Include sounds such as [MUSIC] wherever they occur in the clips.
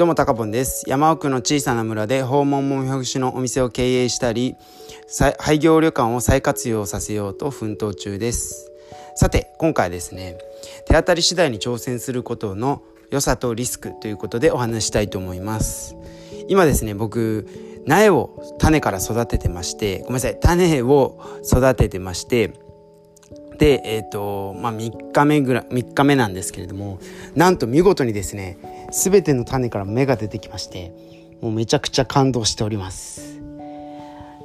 どうも、たかぽんです。山奥の小さな村で訪問もみほぐしのお店を経営したり、廃業旅館を再活用させようと奮闘中です。さて、今回ですね、手当たり次第に挑戦することの良さとリスクということでお話したいと思います。今ですね、僕、苗を種から育ててまして、ごめんなさい、種を育ててまして、で、えっ、ー、と、まあ、3日目ぐらい、3日目なんですけれども、なんと見事にですね、全ての種から芽が出てきまして、もうめちゃくちゃ感動しております。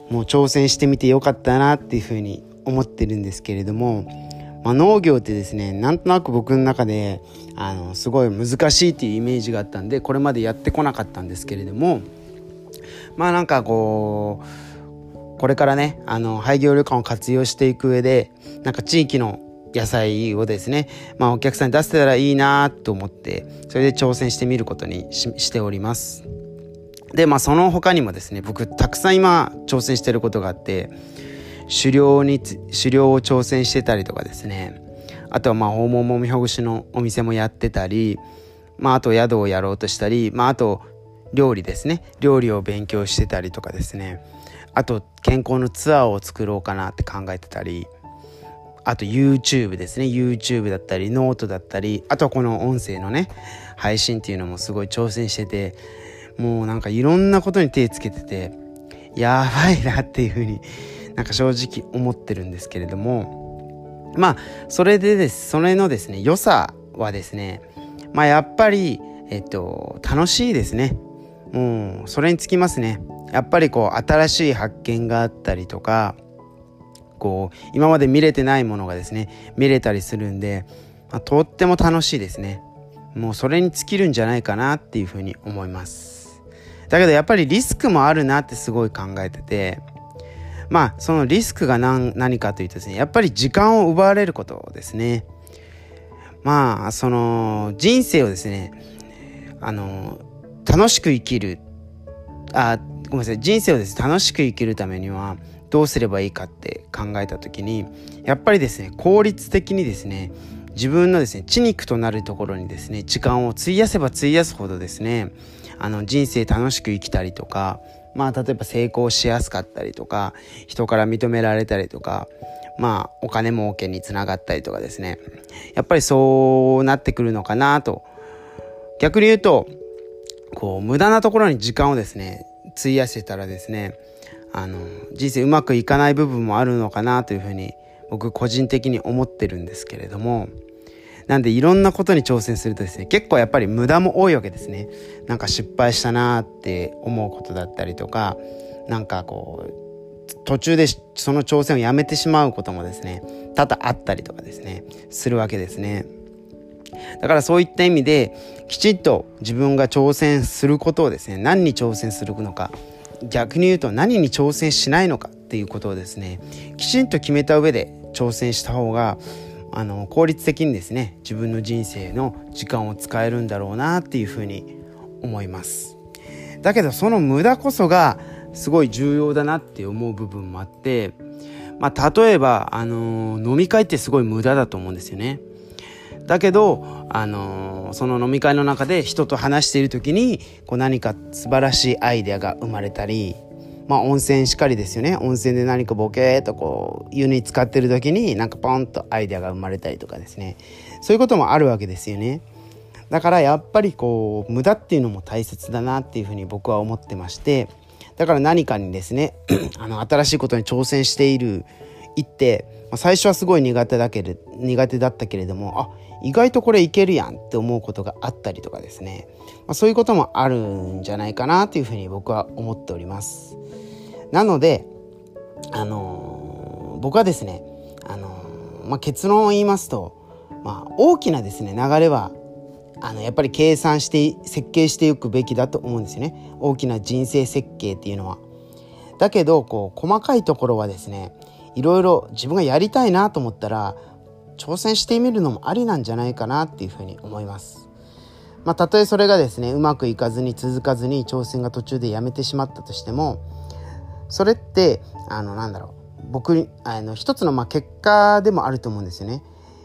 もう挑戦してみてよかったなっていうふうに思ってるんですけれども、まあ、農業ってですねなんとなく僕の中であのすごい難しいっていうイメージがあったんでこれまでやってこなかったんですけれどもまあなんかこうこれからねあの廃業旅館を活用していく上でなんか地域の野菜をですね、まあ、お客さんに出せたらいいなと思ってそれで挑戦してみることにしております。でまあその他にもですね僕たくさん今挑戦してることがあって狩猟に狩猟を挑戦してたりとかですね。あとはまあ訪問もみほぐしのお店もやってたりまああと宿をやろうとしたりまああと料理ですね。料理を勉強してたりとかですね。あと健康のツアーを作ろうかなって考えてたりあと YouTube ですね。YouTube だったりノートだったりあとはこの音声のね配信っていうのもすごい挑戦しててもうなんかいろんなことに手つけててやばいなっていうふうになんか正直思ってるんですけれどもまあそれでですそれのですね良さはですねまあやっぱりえっと楽しいですね。もうそれにつきますね。やっぱりこう新しい発見があったりとかこう今まで見れてないものがですね見れたりするんで、まあ、とっても楽しいですね。もうそれに尽きるんじゃないかなっていうふうに思います。だけどやっぱりリスクもあるなってすごい考えててまあそのリスクが何何かというとですねやっぱり時間を奪われることですね。まあその人生をですねあの楽しく生きるあごめんなさい。人生をです。ね楽しく生きるためにはどうすればいいかって考えた時にやっぱりですね効率的にですね自分のですね血肉となるところにですね時間を費やせば費やすほどですねあの人生楽しく生きたりとかまあ例えば成功しやすかったりとか人から認められたりとかまあお金儲けにつながったりとかですね。やっぱりそうなってくるのかなと。逆に言うとこう無駄なところに時間をですね費やせたらですねあの人生うまくいかない部分もあるのかなというふうに僕個人的に思ってるんですけれどもなんでいろんなことに挑戦するとですね結構やっぱり無駄も多いわけですねなんか失敗したなって思うことだったりとかなんかこう途中でその挑戦をやめてしまうこともですね多々あったりとかですねするわけですねだからそういった意味できちっと自分が挑戦することをですね何に挑戦するのか逆に言うと何に挑戦しないのかっていうことをですねきちんと決めた上で挑戦した方があの効率的にですね自分の人生の時間を使えるんだろうなっていうふうに思います。だけどその無駄こそがすごい重要だなって思う部分もあってまあ例えばあの飲み会ってすごい無駄だと思うんですよね。だけど、あのその飲み会の中で人と話している時にこう何か素晴らしいアイデアが生まれたりまあ温泉しかりですよね。温泉で何かボケーとこう湯に浸かってる時になんかポンとアイデアが生まれたりとかですね。そういうこともあるわけですよね。だからやっぱりこう無駄っていうのも大切だなっていうふうに僕は思ってまして。だから何かにですね [CLEARS THROAT] あの新しいことに挑戦している行って、最初はすごい苦手だけれ苦手だったけれどもあ意外とこれいけるやんって思うことがあったりとかですね、まあ、そういうこともあるんじゃないかなというふうに僕は思っております。なので、あのー、僕はですね、あのー、まあ、結論を言いますと、まあ、大きなですね流れはあのやっぱり計算して設計していくべきだと思うんですよね大きな人生設計っていうのは。だけどこう細かいところはですねいろいろ自分がやりたいなと思ったら挑戦してみるのもありなんじゃないかなっていうふうに思います。まあ、たとえそれがですねうまくいかずに続かずに挑戦が途中でやめてしまったとしてもそれってあのなんだろう僕あの一つのまあ結果でもあると思うんですよね。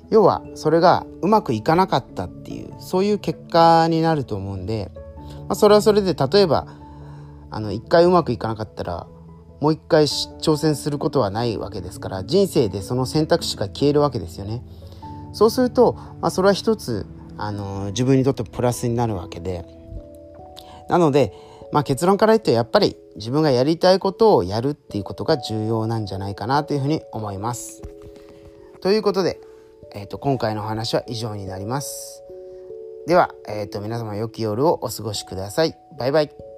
要はそれがうまくいかなかったっていうそういう結果になると思うんでまあ、それはそれで例えばあの一回うまくいかなかったらもう一回挑戦することはないわけですから人生でその選択肢が消えるわけですよね。そうすると、まあ、それは一つあの自分にとってプラスになるわけでなので、まあ、結論から言ってやっぱり自分がやりたいことをやるっていうことが重要なんじゃないかなというふうに思います。ということで、えーと、今回のお話は以上になります。では、えーと皆様良き夜をお過ごしください。バイバイ。